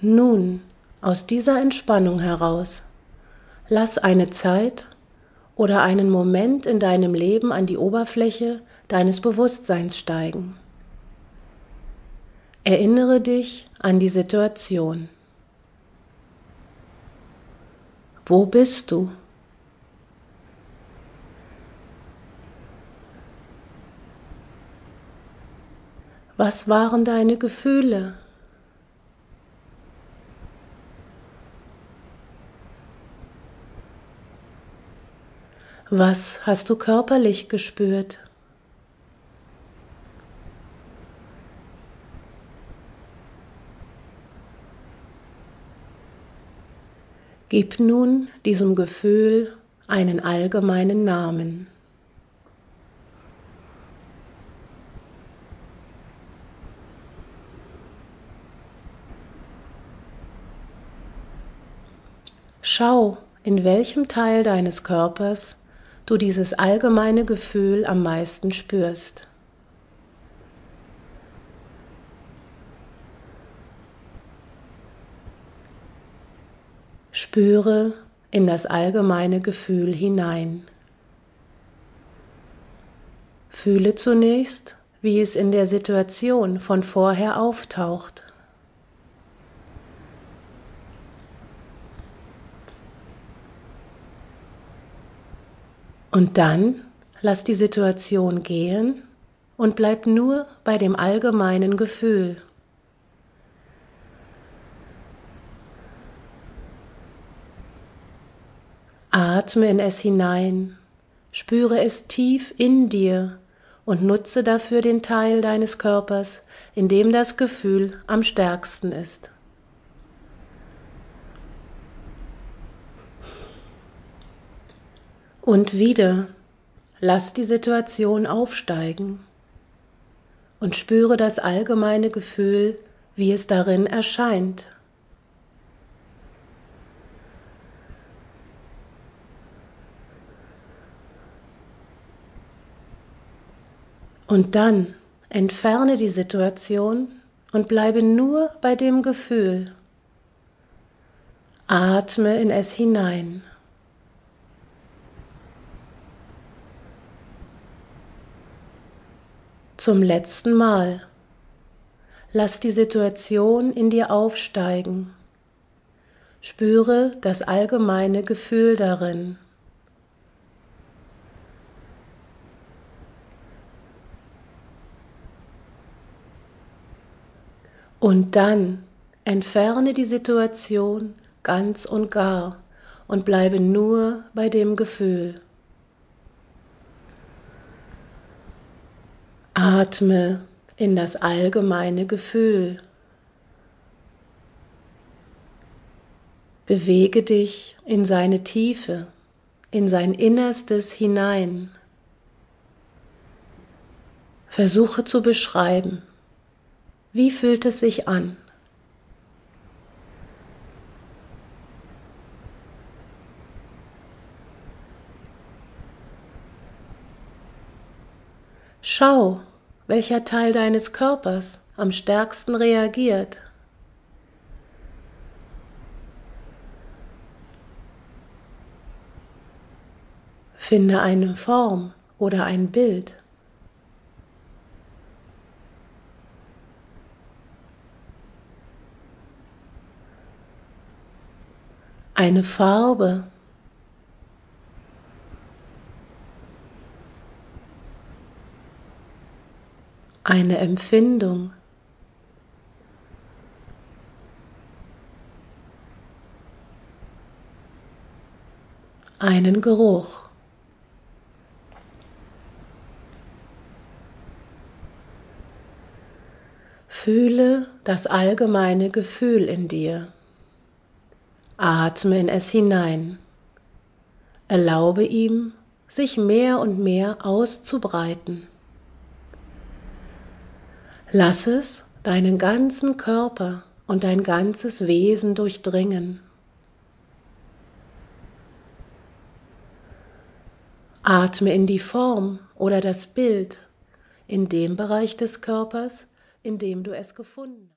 Nun, aus dieser Entspannung heraus, lass eine Zeit oder einen Moment in deinem Leben an die Oberfläche deines Bewusstseins steigen. Erinnere dich an die Situation. Wo bist du? Was waren deine Gefühle? Was hast du körperlich gespürt? Gib nun diesem Gefühl einen allgemeinen Namen. Schau, in welchem Teil deines Körpers du dieses allgemeine Gefühl am meisten spürst. Spüre in das allgemeine Gefühl hinein. Fühle zunächst, wie es in der Situation von vorher auftaucht. Und dann lass die Situation gehen und bleib nur bei dem allgemeinen Gefühl. Atme in es hinein, spüre es tief in dir und nutze dafür den Teil deines Körpers, in dem das Gefühl am stärksten ist. Und wieder lass die Situation aufsteigen und spüre das allgemeine Gefühl, wie es darin erscheint. Und dann entferne die Situation und bleibe nur bei dem Gefühl. Atme in es hinein. Zum letzten Mal. Lass die Situation in dir aufsteigen. Spüre das allgemeine Gefühl darin. Und dann entferne die Situation ganz und gar und bleibe nur bei dem Gefühl. Atme in das allgemeine Gefühl. Bewege dich in seine Tiefe, in sein Innerstes hinein. Versuche zu beschreiben, wie fühlt es sich an? Schau, welcher Teil deines Körpers am stärksten reagiert. Finde eine Form oder ein Bild. Eine Farbe eine Empfindung. einen Geruch. Fühle das allgemeine Gefühl in dir. Atme in es hinein. Erlaube ihm, sich mehr und mehr auszubreiten. Lass es deinen ganzen Körper und dein ganzes Wesen durchdringen. Atme in die Form oder das Bild in dem Bereich des Körpers, in dem du es gefunden hast.